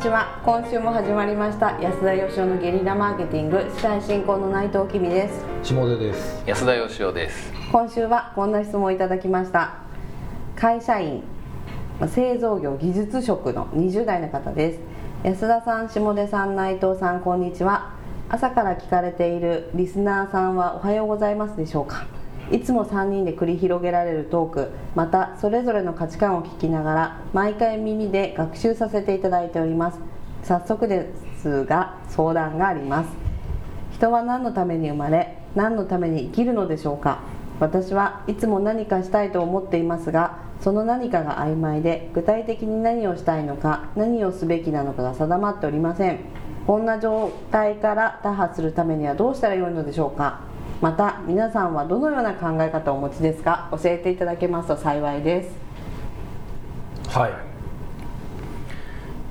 ちは。今週も始まりました。安田義雄のゲリラマーケティング。司会進行の内藤きみです。下出です。安田義雄です。今週はこんな質問をいただきました。会社員。製造業技術職の20代の方です。安田さん下出さん内藤さんこんにちは。朝から聞かれているリスナーさんはおはようございますでしょうか？いつも3人で繰り広げられるトーク。またそれぞれの価値観を聞きながら毎回耳で学習させていただいております。早速ですが相談があります。人は何のために生まれ何のために生きるのでしょうか。私はいつも何かしたいと思っていますがその何かが曖昧で具体的に何をしたいのか何をすべきなのかが定まっておりません。こんな状態から打破するためにはどうしたらよいのでしょうか。また皆さんはどのような考え方をお持ちですか？教えていただけますと幸いです。はい。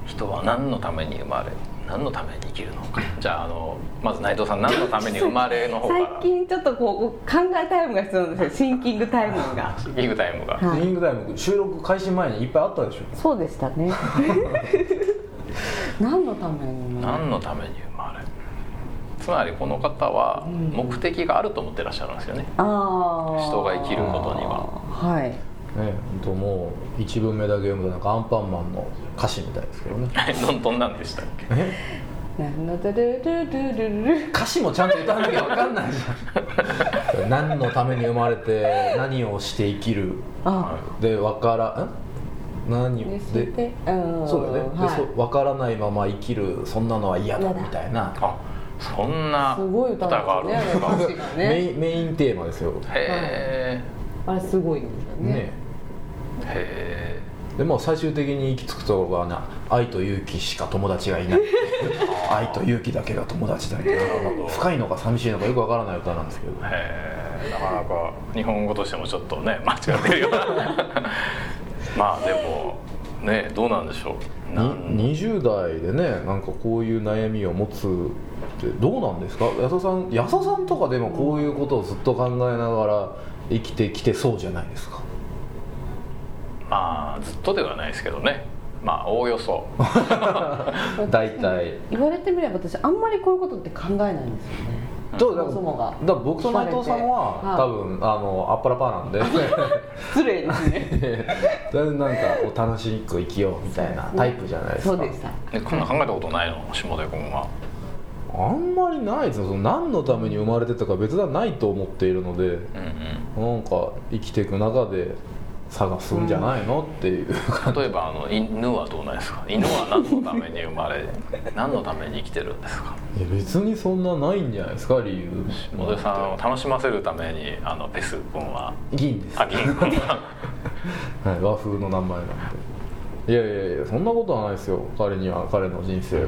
人は何のために生まれ何のために生きるのか。じゃああのまず内藤さん何のために生まれの方から。最近ちょっとこう考えタイムが必要なんですよ。シンキングタイムが。シンキングタイムが、はい。リングタイム収録開始前にいっぱいあったでしょ。そうでしたね。何のために何のために生まれつまりこの方は目的があると思ってらっしゃるんですよね、ああ人が生きることには。はい。ね本当もう一文目だけ読むとなんかアンパンマンの歌詞みたいですけどね。どんどんなんでしたっけ？歌詞もちゃんと歌わなきゃ分かんないじゃん。何のために生まれて何をして生きる。あ。で分からん何を？でででうん。そうだよね、ではい。そう分からないまま生きるそんなのは嫌だ嫌だ。みたいな。あそんなすごい歌歌があるんですか？ねメインメインテーマですよ。へあれすごいんですよね。ね。え。へでも最終的に行き着くところがな愛と勇気しか友達がいない。愛と勇気だけが友達だみたいな。深いのか寂しいのかよくわからない歌なんですけど。えへえ。なかなか日本語としてもちょっとね間違ってるような。まあでもねどうなんでしょう20代でねなんかこういう悩みを持つってどうなんですか？安田さん安田さんとかでもこういうことをずっと考えながら生きてきてそうじゃないですか？まあずっとではないですけどね。まあおおよそ。大体。言われてみれば私あんまりこういうことって考えないんですよねどうそもそもがだから僕と内藤さんははい多分あのアッパラパーなんで。失礼ですね。なんかお楽しく生きようみたいなタイプじゃないですか。そうでした。えこんな考えたことないの？下出君は。あんまりないですよ。その何のために生まれてたか別段ないと思っているのでうんうん。なんか生きていく中で探すんじゃないの、っていう。例えばあの犬はどうなんですか？犬は何のために生まれ 何のために生きてるんですか？いや別にそんなないんじゃないですか理由。下出さんを楽しませるためにあのペス君は。銀です、はい、あ銀。君は和風の名前なんで。いやいやいやそんなことはないですよ。彼には彼の人生が。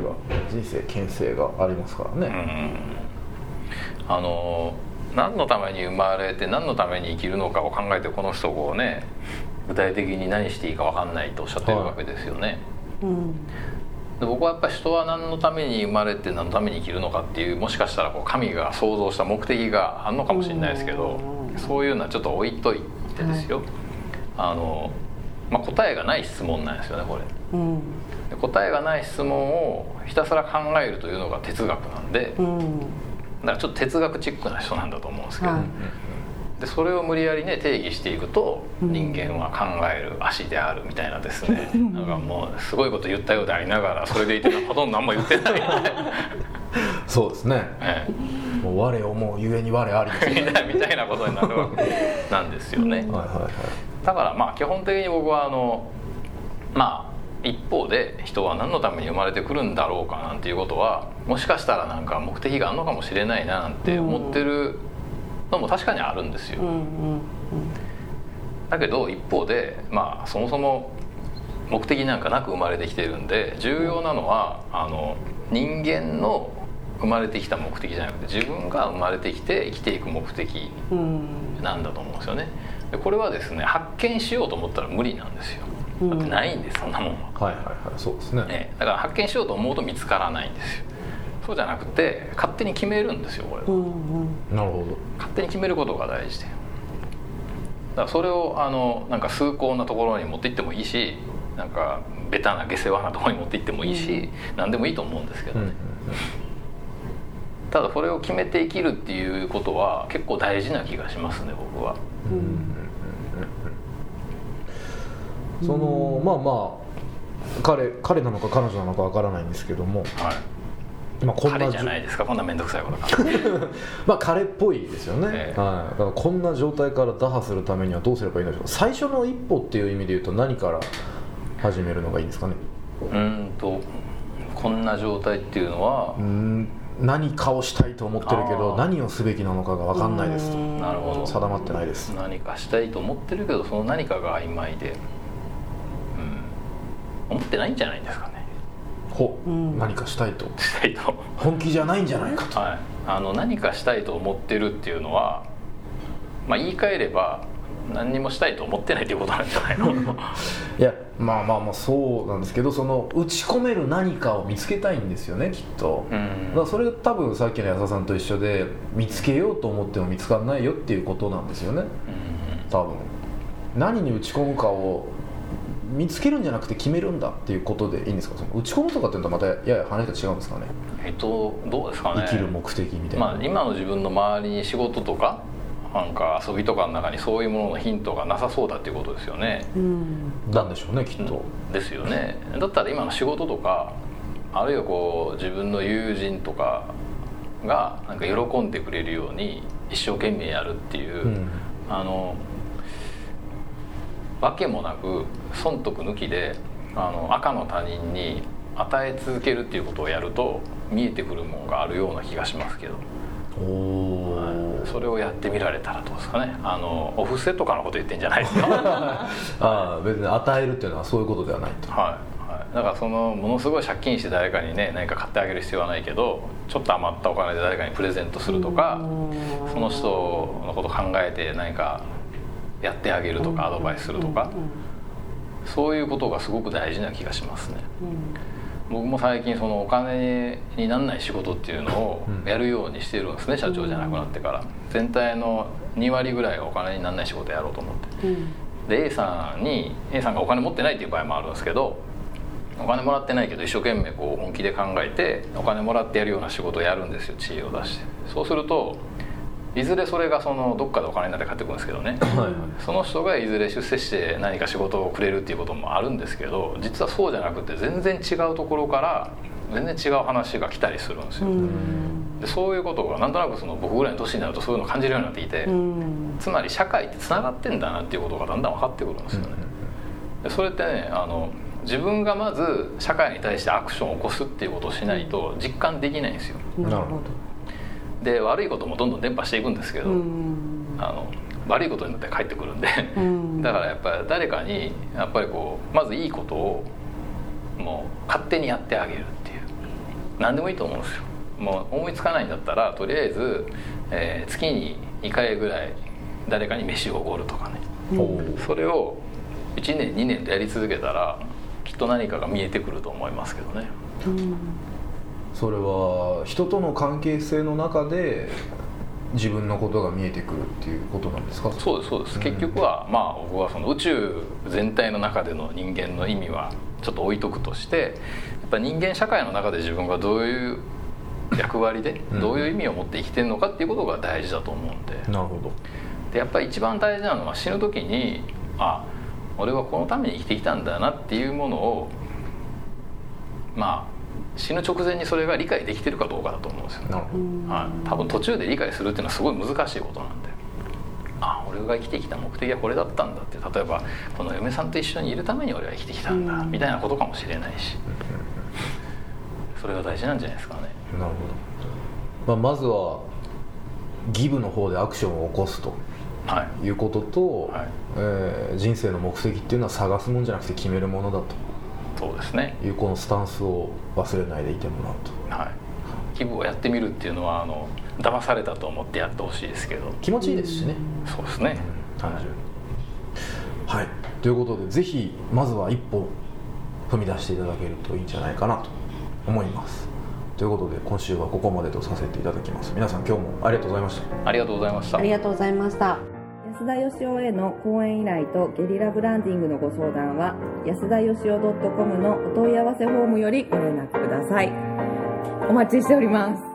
人生牽制がありますからうね、ん。あの何のために生まれて何のために生きるのかを考えてこの人をね具体的に何していいか分かんないとおっしゃってるわけですよね、うんで僕はやっぱり人は何のために生まれて何のために生きるのかっていうもしかしたらこう神が創造した目的があるのかもしれないですけどうんそういうのはちょっと置いといてですよ、あのまあ、答えがない質問なんですよねこれ。うん。で答えがない質問をひたすら考えるというのが哲学なんでうんだからちょっと哲学チックな人なんだと思うんですけど、はい。でそれを無理やりね定義していくとうん人間は考える足であるみたいなですね、なんかもうすごいこと言ったようでありながらそれでいてほとんど何も言ってない。そうですね。えもう我思うゆえに我ありみたいなことになるわけなんですよね。はいはいはい。だからまあ基本的に僕はあのまあ一方で人は何のために生まれてくるんだろうかなんていうことはもしかしたらなんか目的があるのかもしれないななんて思ってるのも確かにあるんですよ。だけど一方でまあそもそも目的なんかなく生まれてきてるんで重要なのはあの人間の生まれてきた目的じゃなくて自分が生まれてきて生きていく目的なんだと思うんですよねでこれはですね発見しようと思ったら無理なんですよだってないんですそんなもんは、はいはいはいそうですね。ね、だから発見しようと思うと見つからないんですよ。そうじゃなくて勝手に決めるんですよこれは、うんうん。なるほど。勝手に決めることが大事。でだからそれをあのなんか崇高なところに持っていってもいいしなんかベタな下世話なところに持って行ってもいいし、何でもいいと思うんですけどね、ただそれを決めて生きるっていうことは結構大事な気がしますね僕は。そのまあまあ彼彼なのか彼女なのかわからないんですけども、はい。まあ、こんな彼じゃないですかこんな面倒くさいことか まあ彼っぽいですよね、ええ。はい、だからこんな状態から打破するためにはどうすればいいんでしょう。か最初の一歩っていう意味で言うと何から始めるのがいいんですかね。うーんとこんな状態っていうのはうーん何かをしたいと思ってるけど何をすべきなのかが分かんないですと。なるほど。定まってないです。何かしたいと思ってるけどその何かが曖昧で、うん、思ってないんじゃないですかね。ほ、うん。何かしたいと。したいと。本気じゃないんじゃないかと。はい、あの何かしたいと思ってるっていうのは、まあ、言い換えれば何にもしたいと思ってないっていうことなんじゃないの？いやまあまあまあそうなんですけどその打ち込める何かを見つけたいんですよねきっと、うだからんそれ多分さっきの安田さんと一緒で見つけようと思っても見つかんないよっていうことなんですよね。多分。何に打ち込むかを見つけるんじゃなくて決めるんだっていうことでいいんですか？その打ち込むとかっていうのとまたやや話が違うんですかね？えっとどうですかね？生きる目的みたいな、まあ、今の自分の周りに仕事とかなんか遊びとかの中にそういうもののヒントがなさそうだっていうことですよね、うん。なんでしょうねきっと、ですよね。だったら今の仕事とかあるいはこう自分の友人とかがなんか喜んでくれるように一生懸命やるっていう、うん。あのわけもなく損得抜きであの赤の他人に与え続けるっていうことをやると見えてくるものがあるような気がしますけど、おお、それをやってみられたらどうですかね。あのお布施とかのこと言ってんじゃないですか。ああ別に与えるっていうのはそういうことではないと。はい、はい、だからそのものすごい借金して誰かにね何か買ってあげる必要はないけどちょっと余ったお金で誰かにプレゼントするとかその人のこと考えて何かやってあげるとかアドバイスするとか。そういうことがすごく大事な気がしますね。僕も最近そのお金にならない仕事っていうのをうん。やるようにしてるんですね社長じゃなくなってから。全体の2割ぐらいがお金にならない仕事やろうと思って。うん。で A さんに A さんがお金持ってないっていう場合もあるんですけどお金もらってないけど一生懸命こう本気で考えてお金もらってやるような仕事をやるんですよ知恵を出して。そうするといずれそれがそのどっかでお金になって帰ってくるんですけどね。はいはい。その人がいずれ出世して何か仕事をくれるっていうこともあるんですけど実はそうじゃなくて全然違うところから全然違う話が来たりするんですよ、でそういうことがなんとなくその僕ぐらいの年になるとそういうのを感じるようになっていて、うん。つまり社会ってつながってんだなっていうことがだんだん分かってくるんですよね。でそれってねあの自分がまず社会に対してアクションを起こすっていうことをしないと実感できないんですよ。なるほどで悪いこともどんどん伝播していくんですけど、うん。あの悪いことになって帰ってくるんで、うん。だからやっぱり誰かにやっぱりこうまずいいことをもう勝手にやってあげるっていう。何でもいいと思うんですよ。もう思いつかないんだったらとりあえず、えー月に2回ぐらい誰かに飯をおごるとかね。おーそれを1年2年でやり続けたらきっと何かが見えてくると思いますけどね。うんそれは人との関係性の中で自分のことが見えてくるっていうことなんですか？そうですそうです、うん。結局はまあ僕はその宇宙全体の中での人間の意味はちょっと置いとくとしてやっぱ人間社会の中で自分がどういう役割でうん。どういう意味を持って生きてるのかっていうことが大事だと思うんで。なるほど。でやっぱり一番大事なのは死ぬ時にあ俺はこのために生きてきたんだなっていうものをまあ死ぬ直前にそれが理解できてるかどうかだと思うんですよね。はい、多分途中で理解するっていうのはすごい難しいことなんで。あ。俺が生きてきた目的はこれだったんだって例えばこの嫁さんと一緒にいるために俺は生きてきたんだ、うん。みたいなことかもしれないし。それが大事なんじゃないですかね。なるほど、まあ、まずはギブの方でアクションを起こすと。はい。いうことと、はい。えー人生の目的っていうのは探すもんじゃなくて決めるものだそうですね。というこのスタンスを忘れないでいてもらうと。はい。気分をやってみるっていうのはあの騙されたと思ってやってほしいですけど。気持ちいいですしね、そうですね。単純に。はい。ということでぜひまずは一歩踏み出していただけるといいんじゃないかなと思います。ということで今週はここまでとさせていただきます。皆さん今日もありがとうございました。ありがとうございました。ありがとうございました安田義雄への講演依頼とゲリラブランディングのご相談は安田義雄 .com のお問い合わせフォームよりご連絡ください。お待ちしております。